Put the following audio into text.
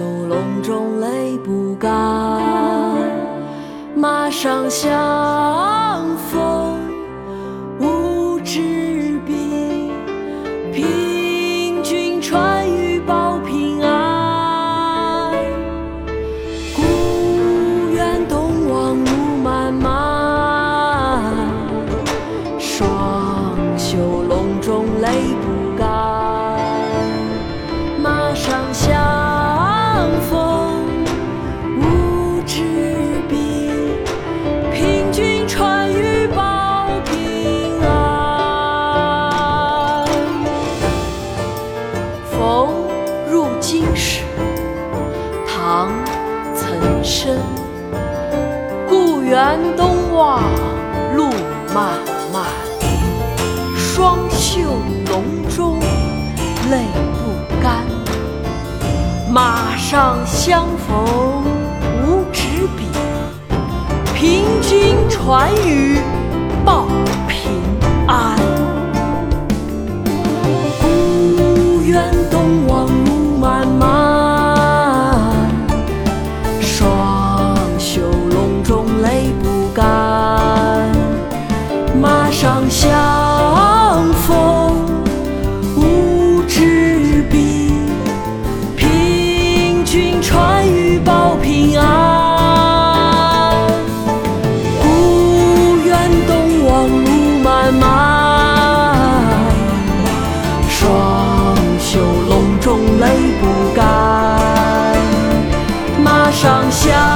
酒笼中泪不干，马上相逢。故园东望路漫漫，双袖龙钟泪不干。马上相逢无纸笔，凭君传语报上下。